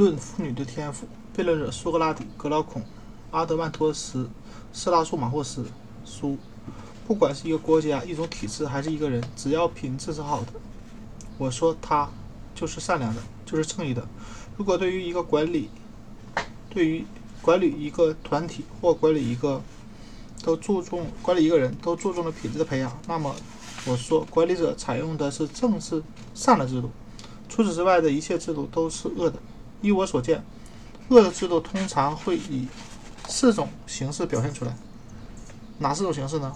论妇女的天赋，辩论者苏格拉底、格劳孔、阿德曼托斯、色拉苏马霍斯。书，不管是一个国家、一种体制，还是一个人，只要品质是好的，我说他就是善良的，就是正义的。如果对于一个管理，对于管理一个团体或管理一个都注重管理一个人都注重了品质的培养，那么我说管理者采用的是正是善的制度。除此之外的一切制度都是恶的。依我所见，恶的制度通常会以四种形式表现出来。哪四种形式呢？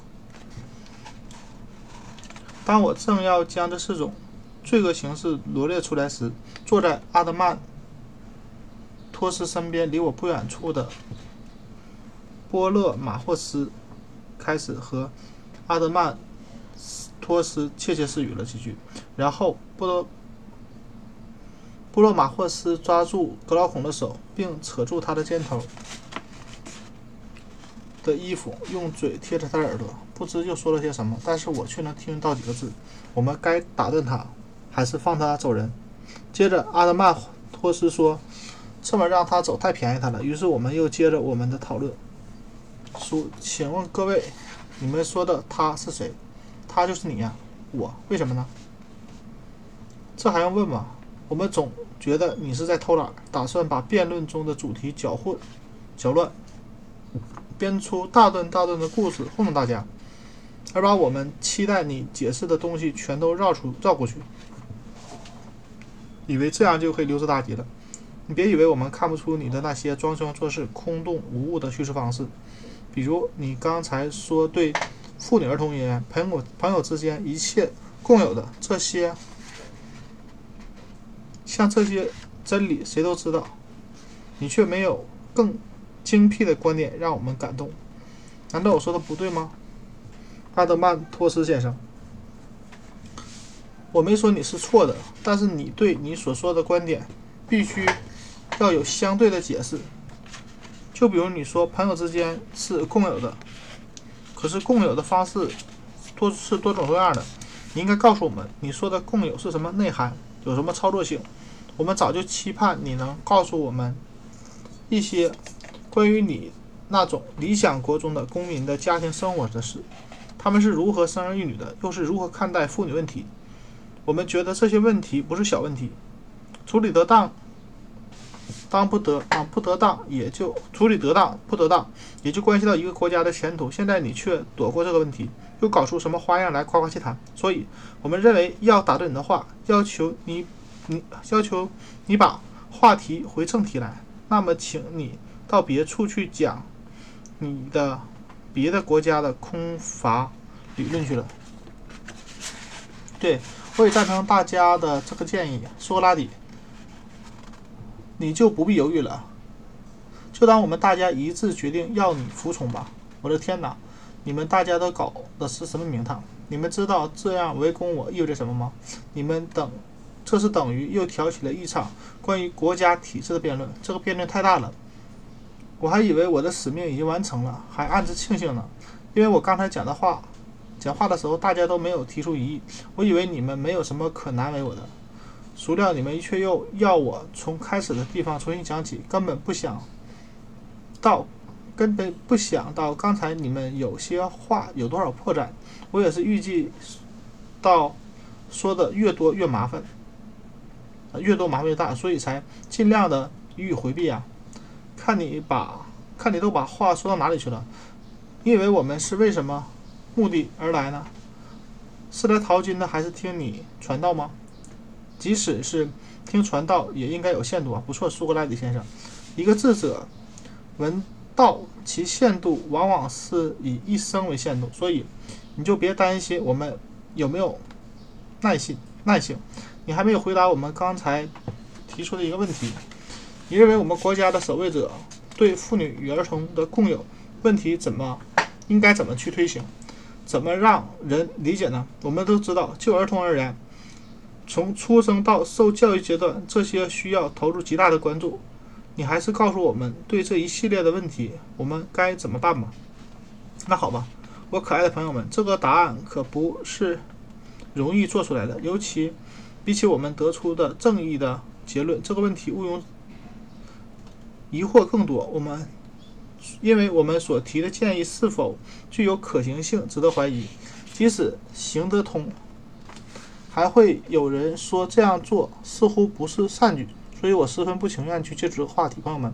当我正要将这四种罪恶形式罗列出来时，坐在阿德曼托斯身边、离我不远处的波勒马霍斯开始和阿德曼托斯窃窃私语了几句，然后波勒。布洛马霍斯抓住格劳孔的手，并扯住他的肩头的衣服，用嘴贴着他的耳朵，不知又说了些什么，但是我却能听到几个字：“我们该打断他，还是放他走人？”接着，阿德曼托斯说：“这么让他走太便宜他了。”于是，我们又接着我们的讨论。说：“请问各位，你们说的他是谁？他就是你呀，我？为什么呢？这还用问吗？我们总。”觉得你是在偷懒，打算把辩论中的主题搅混、搅乱，编出大段大段的故事糊弄大家，而把我们期待你解释的东西全都绕出绕过去，以为这样就可以溜之大吉了。你别以为我们看不出你的那些装腔作势、空洞无物的叙事方式，比如你刚才说对妇女儿童而言，朋友朋友之间一切共有的这些。像这些真理，谁都知道，你却没有更精辟的观点让我们感动。难道我说的不对吗，阿德曼托斯先生？我没说你是错的，但是你对你所说的观点必须要有相对的解释。就比如你说朋友之间是共有的，可是共有的方式多是多种多样的。你应该告诉我们，你说的共有是什么内涵？有什么操作性？我们早就期盼你能告诉我们一些关于你那种理想国中的公民的家庭生活的事。他们是如何生儿育女的，又是如何看待妇女问题？我们觉得这些问题不是小问题，处理得当，当不得啊不得当也就处理得当不得当也就关系到一个国家的前途。现在你却躲过这个问题，又搞出什么花样来夸夸其谈？所以，我们认为要打断你的话，要求你。你要求你把话题回正题来，那么请你到别处去讲你的别的国家的空乏理论去了。对，我也赞成大家的这个建议。苏格拉底，你就不必犹豫了，就当我们大家一致决定要你服从吧。我的天哪，你们大家都搞的是什么名堂？你们知道这样围攻我意味着什么吗？你们等。这是等于又挑起了一场关于国家体制的辩论。这个辩论太大了，我还以为我的使命已经完成了，还暗自庆幸呢。因为我刚才讲的话，讲话的时候大家都没有提出异议，我以为你们没有什么可难为我的。孰料你们却又要我从开始的地方重新讲起，根本不想到，根本不想到刚才你们有些话有多少破绽。我也是预计到说的越多越麻烦。越多麻烦越大，所以才尽量的予以回避啊！看你把，看你都把话说到哪里去了？你以为我们是为什么目的而来呢？是来淘金的，还是听你传道吗？即使是听传道，也应该有限度啊！不错，苏格拉底先生，一个智者闻道，其限度往往是以一生为限度，所以你就别担心我们有没有耐心、耐性。你还没有回答我们刚才提出的一个问题。你认为我们国家的守卫者对妇女与儿童的共有问题怎么应该怎么去推行？怎么让人理解呢？我们都知道，就儿童而言，从出生到受教育阶段，这些需要投入极大的关注。你还是告诉我们，对这一系列的问题，我们该怎么办吧？那好吧，我可爱的朋友们，这个答案可不是容易做出来的，尤其。比起我们得出的正义的结论，这个问题毋庸疑惑更多。我们因为我们所提的建议是否具有可行性，值得怀疑。即使行得通，还会有人说这样做似乎不是善举。所以我十分不情愿去接触这个话题。朋友们，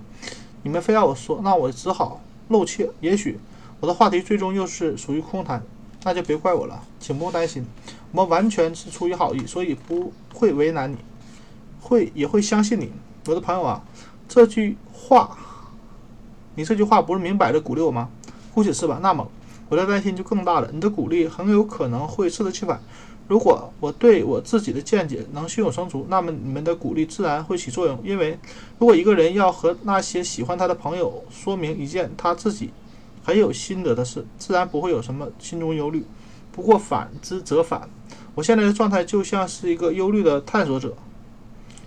你们非要我说，那我只好露怯。也许我的话题最终又是属于空谈，那就别怪我了，请不用担心。我们完全是出于好意，所以不会为难你，会也会相信你，我的朋友啊。这句话，你这句话不是明摆着鼓励我吗？姑且是吧。那么我的担心就更大了。你的鼓励很有可能会适得其反。如果我对我自己的见解能胸有成竹，那么你们的鼓励自然会起作用。因为如果一个人要和那些喜欢他的朋友说明一件他自己很有心得的事，自然不会有什么心中忧虑。不过反之则反。我现在的状态就像是一个忧虑的探索者，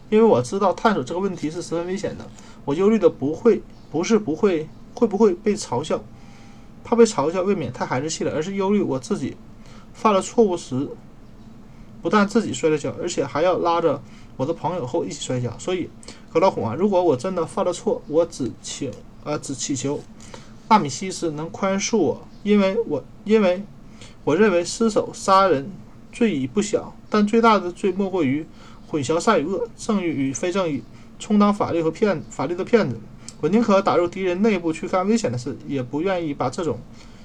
因为我知道探索这个问题是十分危险的。我忧虑的不会不是不会会不会被嘲笑，怕被嘲笑未免太孩子气了，而是忧虑我自己犯了错误时，不但自己摔了跤，而且还要拉着我的朋友和我一起摔跤。所以，格老虎啊，如果我真的犯了错，我只请呃只祈求纳米西斯能宽恕我，因为我因为我认为失手杀人。罪已不小，但最大的罪莫过于混淆善与恶、正义与非正义，充当法律和骗法律的骗子。我宁可打入敌人内部去干危险的事，也不愿意把这种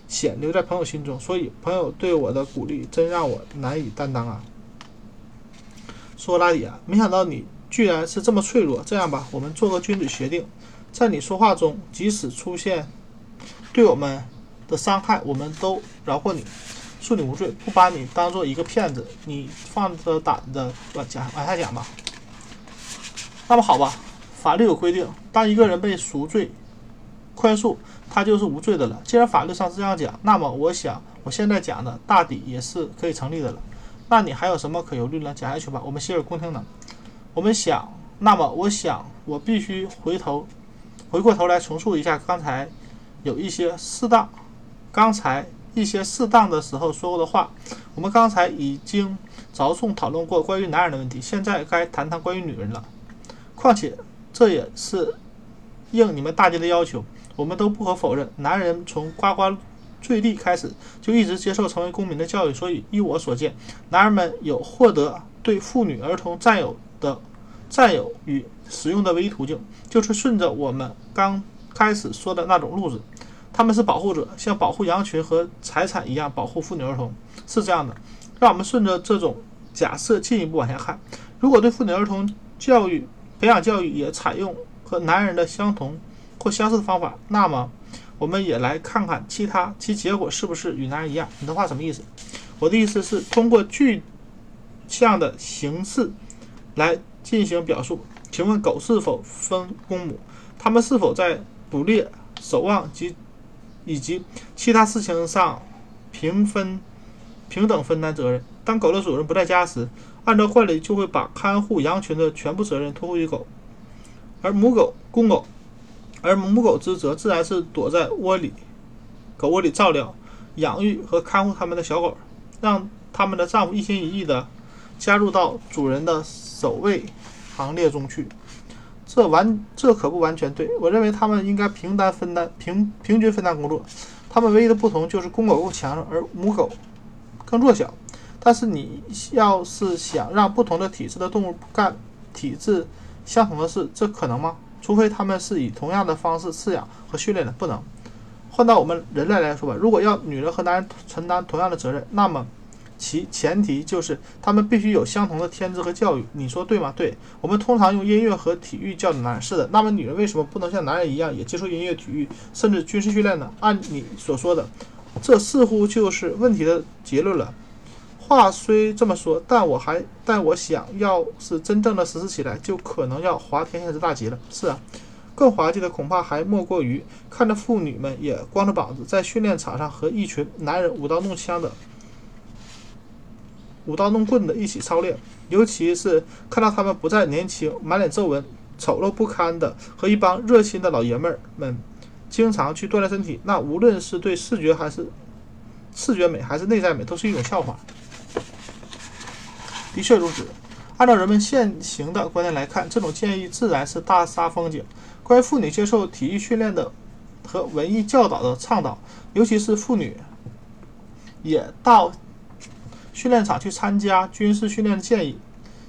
险留在朋友心中。所以，朋友对我的鼓励真让我难以担当啊！说拉底啊，没想到你居然是这么脆弱。这样吧，我们做个君子协定，在你说话中，即使出现对我们的伤害，我们都饶过你。恕你无罪，不把你当做一个骗子，你放着胆子往讲往下讲吧。那么好吧，法律有规定，当一个人被赎罪、宽恕，他就是无罪的了。既然法律上是这样讲，那么我想我现在讲的大抵也是可以成立的了。那你还有什么可犹豫呢？讲下去吧，我们洗耳恭听呢。我们想，那么我想我必须回头回过头来重述一下刚才有一些适当，刚才。一些适当的时候说过的话，我们刚才已经着重讨论过关于男人的问题，现在该谈谈关于女人了。况且这也是应你们大家的要求，我们都不可否认，男人从呱呱坠地开始就一直接受成为公民的教育，所以依我所见，男人们有获得对妇女儿童占有的占有与使用的唯一途径，就是顺着我们刚开始说的那种路子。他们是保护者，像保护羊群和财产一样保护妇女儿童，是这样的。让我们顺着这种假设进一步往下看：如果对妇女儿童教育、培养教育也采用和男人的相同或相似的方法，那么我们也来看看其他，其结果是不是与男人一样？你的话什么意思？我的意思是通过具象的形式来进行表述。请问狗是否分公母？它们是否在捕猎、守望及？以及其他事情上平分、平等分担责任。当狗的主人不在家时，按照惯例就会把看护羊群的全部责任托付于狗，而母狗、公狗，而母狗之责自然是躲在窝里、狗窝里照料、养育和看护他们的小狗，让他们的丈夫一心一意的加入到主人的守卫行列中去。这完，这可不完全对。我认为他们应该平担分担，平平均分担工作。他们唯一的不同就是公狗更强，而母狗更弱小。但是你要是想让不同的体质的动物干体质相同的事，这可能吗？除非他们是以同样的方式饲养和训练的，不能。换到我们人类来说吧，如果要女人和男人承担同样的责任，那么。其前提就是他们必须有相同的天资和教育，你说对吗？对，我们通常用音乐和体育教男人，是的。那么女人为什么不能像男人一样也接受音乐、体育，甚至军事训练呢？按你所说的，这似乎就是问题的结论了。话虽这么说，但我还但我想要是真正的实施起来，就可能要滑天下之大稽了。是啊，更滑稽的恐怕还莫过于看着妇女们也光着膀子在训练场上和一群男人舞刀弄枪的。舞刀弄棍的一起操练，尤其是看到他们不再年轻、满脸皱纹、丑陋不堪的，和一帮热心的老爷们儿们经常去锻炼身体，那无论是对视觉还是视觉美，还是内在美，都是一种笑话。的确如此，按照人们现行的观念来看，这种建议自然是大煞风景。关于妇女接受体育训练的和文艺教导的倡导，尤其是妇女也到训练场去参加军事训练的建议，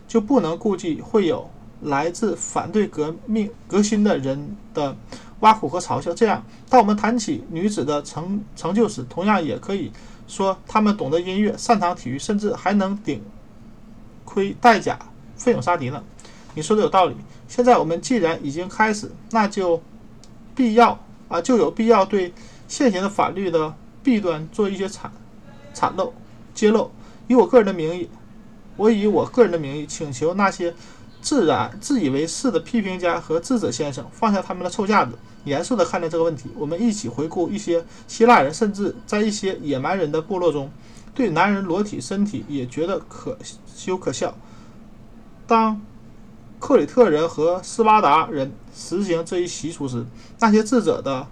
就不能顾忌会有来自反对革命革新的人的挖苦和嘲笑。这样，当我们谈起女子的成成就时，同样也可以说她们懂得音乐、擅长体育，甚至还能顶。盔带甲，奋勇杀敌呢？你说的有道理。现在我们既然已经开始，那就必要啊，就有必要对现行的法律的弊端做一些阐阐露、揭露。以我个人的名义，我以我个人的名义请求那些自然自以为是的批评家和智者先生放下他们的臭架子，严肃地看待这个问题。我们一起回顾一些希腊人，甚至在一些野蛮人的部落中。对男人裸体身体也觉得可羞可笑。当克里特人和斯巴达人实行这一习俗时，那些智者的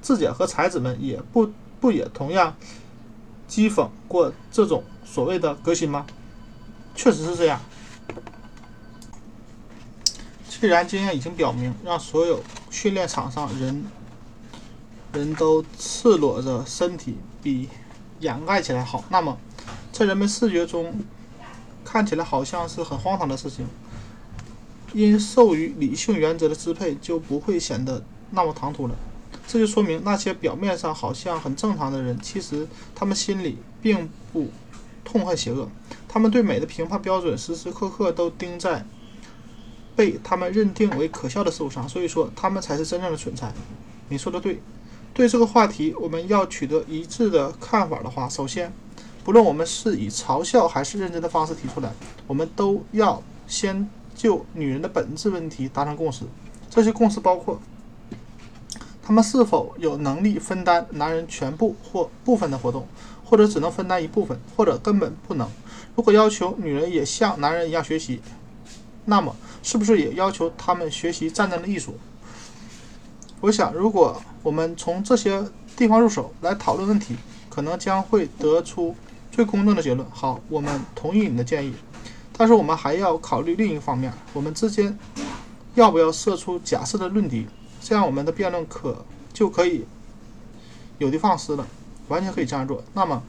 智者和才子们也不不也同样讥讽过这种所谓的革新吗？确实是这样。既然经验已经表明，让所有训练场上人人都赤裸着身体比。掩盖起来好，那么在人们视觉中看起来好像是很荒唐的事情，因受于理性原则的支配，就不会显得那么唐突了。这就说明那些表面上好像很正常的人，其实他们心里并不痛恨邪恶，他们对美的评判标准时时刻刻都盯在被他们认定为可笑的事物上，所以说他们才是真正的蠢材。你说的对。对这个话题，我们要取得一致的看法的话，首先，不论我们是以嘲笑还是认真的方式提出来，我们都要先就女人的本质问题达成共识。这些共识包括：她们是否有能力分担男人全部或部分的活动，或者只能分担一部分，或者根本不能。如果要求女人也像男人一样学习，那么是不是也要求她们学习战争的艺术？我想，如果我们从这些地方入手来讨论问题，可能将会得出最公正的结论。好，我们同意你的建议，但是我们还要考虑另一方面：我们之间要不要设出假设的论敌？这样我们的辩论可就可以有的放矢了，完全可以这样做。那么，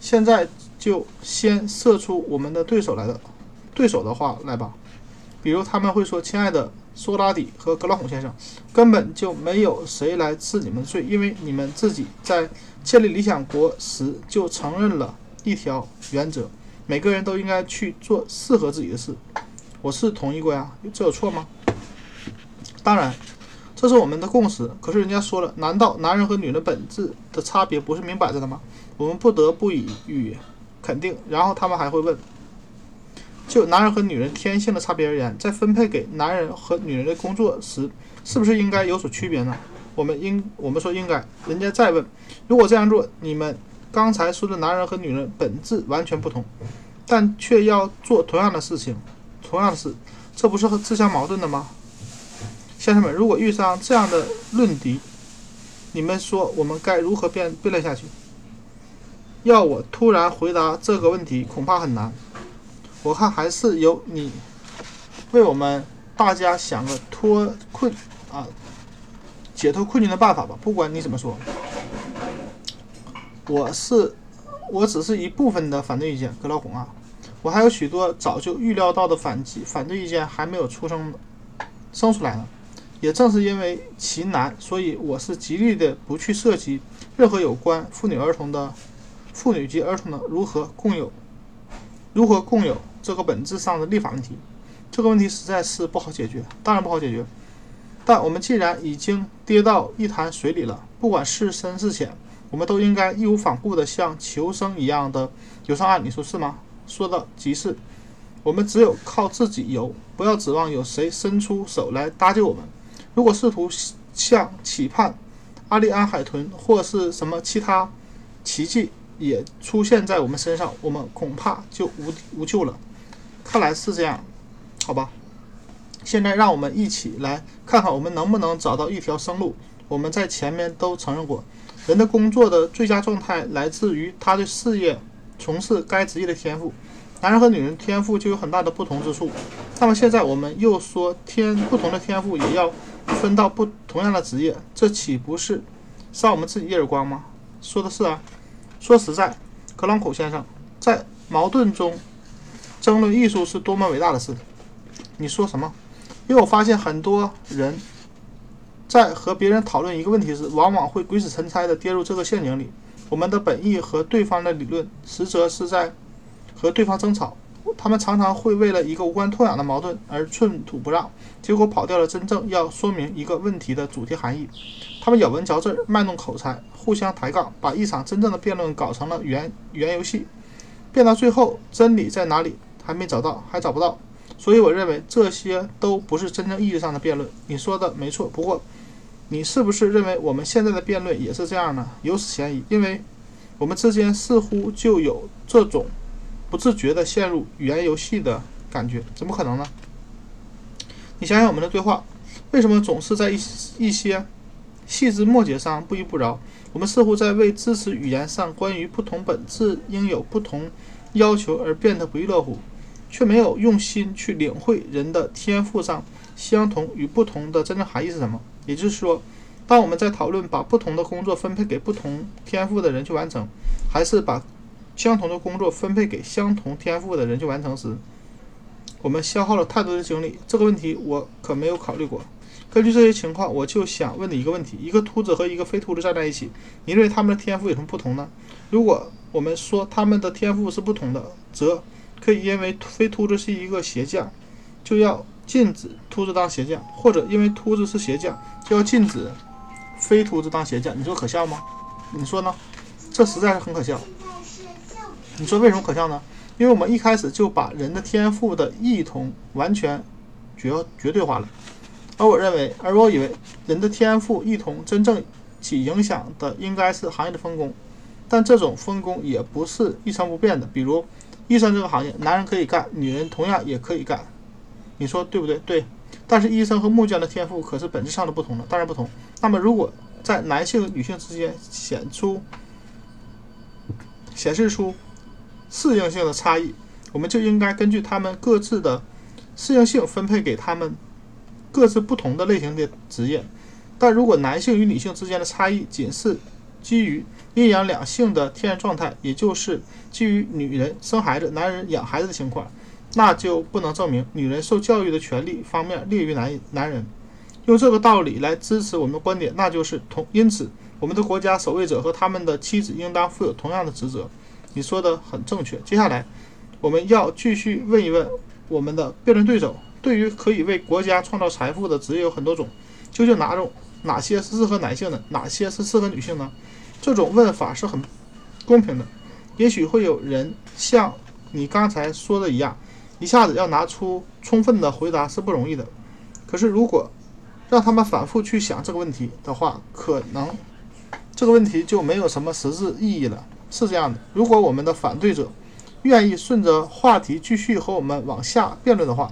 现在就先设出我们的对手来的对手的话来吧。比如他们会说：“亲爱的。”苏格拉底和格拉孔先生根本就没有谁来治你们的罪，因为你们自己在建立理想国时就承认了一条原则：每个人都应该去做适合自己的事。我是同意过呀，这有错吗？当然，这是我们的共识。可是人家说了，难道男人和女人本质的差别不是明摆着的吗？我们不得不以肯定。然后他们还会问。就男人和女人天性的差别而言，在分配给男人和女人的工作时，是不是应该有所区别呢？我们应我们说应该。人家再问，如果这样做，你们刚才说的男人和女人本质完全不同，但却要做同样的事情，同样的事，这不是和自相矛盾的吗？先生们，如果遇上这样的论敌，你们说我们该如何辩辩论下去？要我突然回答这个问题，恐怕很难。我看还是由你为我们大家想个脱困啊、解脱困境的办法吧。不管你怎么说，我是我只是一部分的反对意见，格老孔啊，我还有许多早就预料到的反击反对意见还没有出生生出来呢。也正是因为其难，所以我是极力的不去涉及任何有关妇女儿童的妇女及儿童的如何共有如何共有。这个本质上的立法问题，这个问题实在是不好解决，当然不好解决。但我们既然已经跌到一潭水里了，不管是深是浅，我们都应该义无反顾地像求生一样的游上岸。你说是吗？说的极是。我们只有靠自己游，不要指望有谁伸出手来搭救我们。如果试图像期盼阿利安海豚或是什么其他奇迹也出现在我们身上，我们恐怕就无无救了。看来是这样，好吧。现在让我们一起来看看，我们能不能找到一条生路。我们在前面都承认过，人的工作的最佳状态来自于他对事业从事该职业的天赋。男人和女人天赋就有很大的不同之处。那么现在我们又说天不同的天赋也要分到不同样的职业，这岂不是扇我们自己一耳光吗？说的是啊。说实在，格朗口先生在矛盾中争论艺术是多么伟大的事。你说什么？因为我发现很多人在和别人讨论一个问题时，往往会鬼使神差地跌入这个陷阱里。我们的本意和对方的理论，实则是在和对方争吵。他们常常会为了一个无关痛痒的矛盾而寸土不让，结果跑掉了真正要说明一个问题的主题含义。他们咬文嚼字，卖弄口才，互相抬杠，把一场真正的辩论搞成了原原游戏。辩到最后，真理在哪里还没找到，还找不到。所以我认为这些都不是真正意义上的辩论。你说的没错，不过。你是不是认为我们现在的辩论也是这样呢？有此嫌疑，因为我们之间似乎就有这种不自觉地陷入语言游戏的感觉，怎么可能呢？你想想我们的对话，为什么总是在一一些细枝末节上不依不饶？我们似乎在为支持语言上关于不同本质应有不同要求而变得不亦乐乎，却没有用心去领会人的天赋上相同与不同的真正含义是什么。也就是说，当我们在讨论把不同的工作分配给不同天赋的人去完成，还是把相同的工作分配给相同天赋的人去完成时，我们消耗了太多的精力。这个问题我可没有考虑过。根据这些情况，我就想问你一个问题：一个秃子和一个非秃子站在一起，你认为他们的天赋有什么不同呢？如果我们说他们的天赋是不同的，则可以因为非秃子是一个鞋匠，就要。禁止秃子当鞋匠，或者因为秃子是鞋匠，就要禁止非秃子当鞋匠，你说可笑吗？你说呢？这实在是很可笑。你说为什么可笑呢？因为我们一开始就把人的天赋的异同完全绝绝对化了。而我认为，而我以为人的天赋异同真正起影响的应该是行业的分工，但这种分工也不是一成不变的。比如医生这个行业，男人可以干，女人同样也可以干。你说对不对？对，但是医生和木匠的天赋可是本质上的不同的，当然不同。那么，如果在男性和女性之间显出显示出适应性的差异，我们就应该根据他们各自的适应性分配给他们各自不同的类型的职业。但如果男性与女性之间的差异仅是基于阴阳两性的天然状态，也就是基于女人生孩子、男人养孩子的情况。那就不能证明女人受教育的权利方面劣于男男人。用这个道理来支持我们的观点，那就是同因此，我们的国家守卫者和他们的妻子应当负有同样的职责。你说的很正确。接下来，我们要继续问一问我们的辩论对手：对于可以为国家创造财富的职业有很多种，究竟哪种哪些是适合男性的，哪些是适合女性呢？这种问法是很公平的。也许会有人像你刚才说的一样。一下子要拿出充分的回答是不容易的，可是如果让他们反复去想这个问题的话，可能这个问题就没有什么实质意义了。是这样的，如果我们的反对者愿意顺着话题继续和我们往下辩论的话，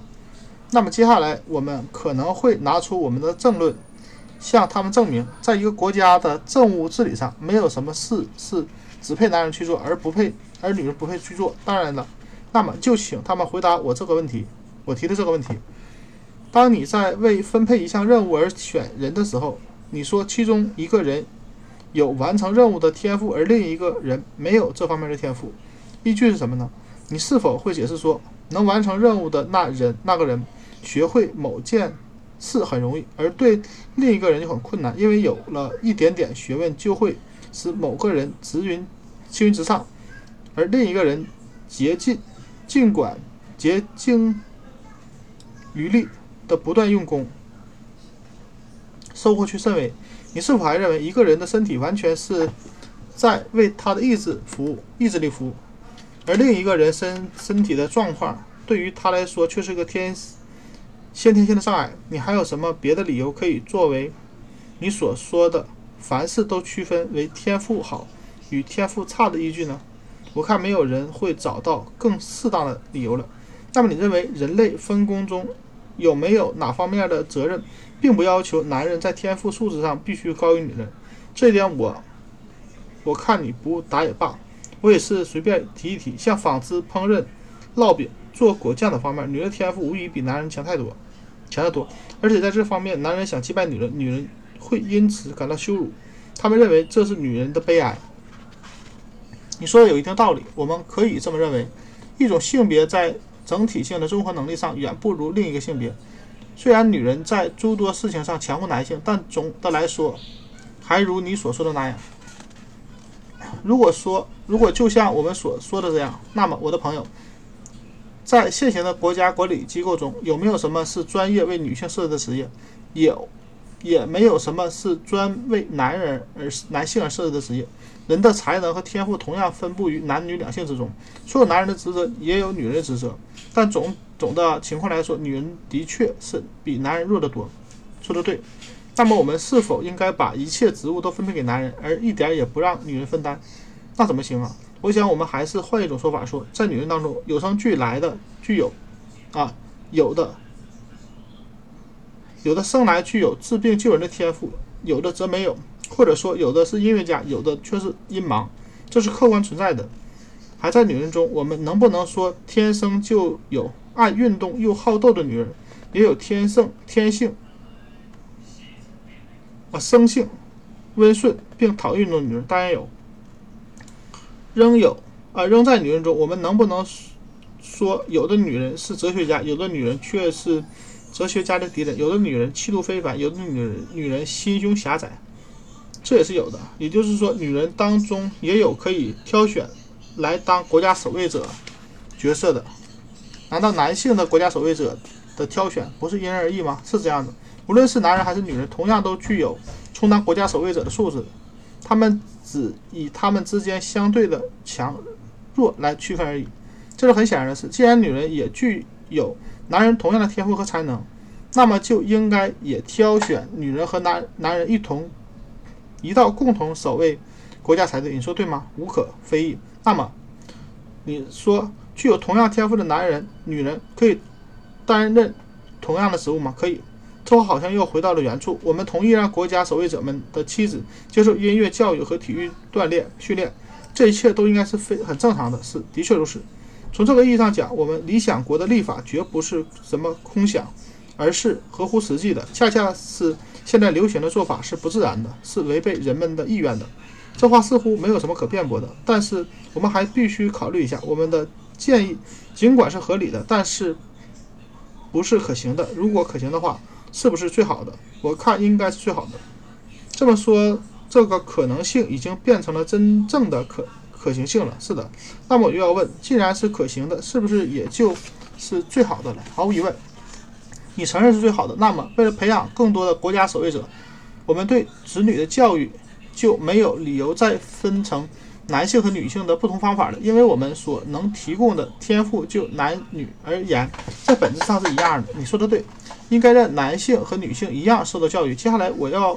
那么接下来我们可能会拿出我们的政论，向他们证明，在一个国家的政务治理上，没有什么事是只配男人去做，而不配而女人不配去做。当然了。那么就请他们回答我这个问题，我提的这个问题：当你在为分配一项任务而选人的时候，你说其中一个人有完成任务的天赋，而另一个人没有这方面的天赋，依据是什么呢？你是否会解释说，能完成任务的那人那个人学会某件是很容易，而对另一个人就很困难，因为有了一点点学问就会使某个人直云青云直上，而另一个人竭尽。尽管竭尽余力的不断用功，收获却甚微。你是否还认为一个人的身体完全是在为他的意志服务、意志力服务，而另一个人身身体的状况对于他来说却是个天先天性的障碍？你还有什么别的理由可以作为你所说的凡事都区分为天赋好与天赋差的依据呢？我看没有人会找到更适当的理由了。那么你认为人类分工中有没有哪方面的责任，并不要求男人在天赋素质上必须高于女人？这一点我，我看你不答也罢。我也是随便提一提，像纺织、烹饪、烙饼、做果酱等方面，女人的天赋无疑比男人强太多，强得多。而且在这方面，男人想击败女人，女人会因此感到羞辱，他们认为这是女人的悲哀。你说的有一定道理，我们可以这么认为：一种性别在整体性的综合能力上远不如另一个性别。虽然女人在诸多事情上强过男性，但总的来说，还如你所说的那样。如果说，如果就像我们所说的这样，那么我的朋友，在现行的国家管理机构中，有没有什么是专业为女性设置的职业？有，也没有什么是专为男人而男性而设置的职业。人的才能和天赋同样分布于男女两性之中，所有男人的职责也有女人的职责，但总。总的情况来说，女人的确是比男人弱得多。说的对。那么，我们是否应该把一切职务都分配给男人，而一点也不让女人分担？那怎么行啊？我想，我们还是换一种说法说，在女人当中，有生俱来的具有，啊，有的，有的生来具有治病救人的天赋，有的则没有，或者说，有的是音乐家，有的却是音盲，这是客观存在的。还在女人中，我们能不能说天生就有？爱运动又好斗的女人，也有天生天性啊生性温顺并讨厌运动的女人，当然有。仍有啊，仍在女人中，我们能不能说有的女人是哲学家，有的女人却是哲学家的敌人？有的女人气度非凡，有的女人女人心胸狭窄，这也是有的。也就是说，女人当中也有可以挑选来当国家守卫者角色的。难道男性的国家守卫者的挑选不是因人而异吗？是这样的，无论是男人还是女人，同样都具有充当国家守卫者的素质。他们只以他们之间相对的强弱来区分而已。这是很显然的事。既然女人也具有男人同样的天赋和才能，那么就应该也挑选女人和男男人一同一道共同守卫国家才对。你说对吗？无可非议。那么你说？具有同样天赋的男人、女人可以担任同样的职务吗？可以。这好像又回到了原处。我们同意让国家守卫者们的妻子接受音乐教育和体育锻炼训练，这一切都应该是非很正常的事。的确如此。从这个意义上讲，我们理想国的立法绝不是什么空想，而是合乎实际的。恰恰是现在流行的做法是不自然的，是违背人们的意愿的。这话似乎没有什么可辩驳的。但是我们还必须考虑一下我们的。建议尽管是合理的，但是不是可行的。如果可行的话，是不是最好的？我看应该是最好的。这么说，这个可能性已经变成了真正的可可行性了。是的，那么我就要问：既然是可行的，是不是也就是最好的了？毫无疑问，你承认是最好的。那么，为了培养更多的国家守卫者，我们对子女的教育就没有理由再分成。男性和女性的不同方法了，因为我们所能提供的天赋就男女而言，在本质上是一样的。你说的对，应该让男性和女性一样受到教育。接下来我要，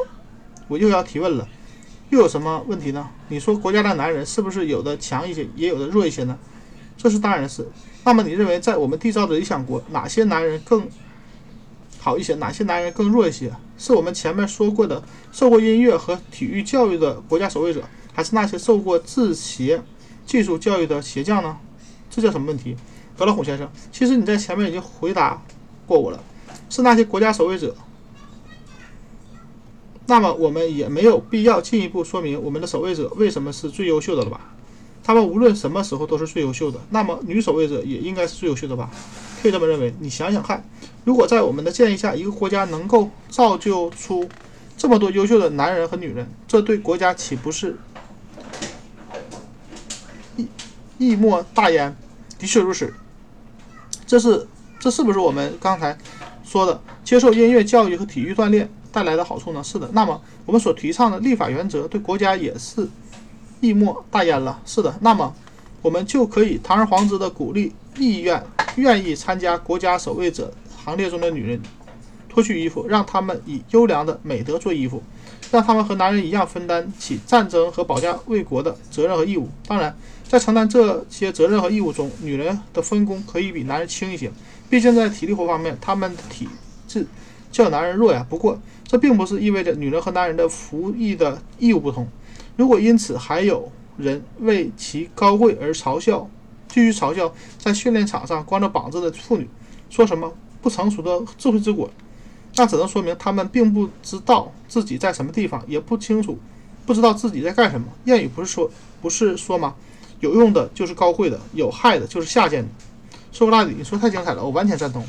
我又要提问了，又有什么问题呢？你说国家的男人是不是有的强一些，也有的弱一些呢？这是当然是。那么你认为在我们缔造的理想国，哪些男人更好一些，哪些男人更弱一些？是我们前面说过的受过音乐和体育教育的国家守卫者？还是那些受过制鞋技术教育的鞋匠呢？这叫什么问题？德老虎先生，其实你在前面已经回答过我了，是那些国家守卫者。那么我们也没有必要进一步说明我们的守卫者为什么是最优秀的了吧？他们无论什么时候都是最优秀的。那么女守卫者也应该是最优秀的吧？可以这么认为。你想想看，如果在我们的建议下，一个国家能够造就出这么多优秀的男人和女人，这对国家岂不是？一莫大焉，的确如此。这是这是不是我们刚才说的接受音乐教育和体育锻炼带来的好处呢？是的。那么我们所提倡的立法原则对国家也是义莫大焉了。是的。那么我们就可以堂而皇之的鼓励意愿愿意参加国家守卫者行列中的女人脱去衣服，让他们以优良的美德做衣服，让他们和男人一样分担起战争和保家卫国的责任和义务。当然。在承担这些责任和义务中，女人的分工可以比男人轻一些。毕竟在体力活方面，她们的体质较男人弱呀。不过，这并不是意味着女人和男人的服役的义务不同。如果因此还有人为其高贵而嘲笑继续嘲笑在训练场上光着膀子的妇女，说什么不成熟的智慧之果，那只能说明他们并不知道自己在什么地方，也不清楚，不知道自己在干什么。谚语不是说不是说吗？有用的就是高贵的，有害的就是下贱的。说个大底，你说太精彩了，我完全赞同。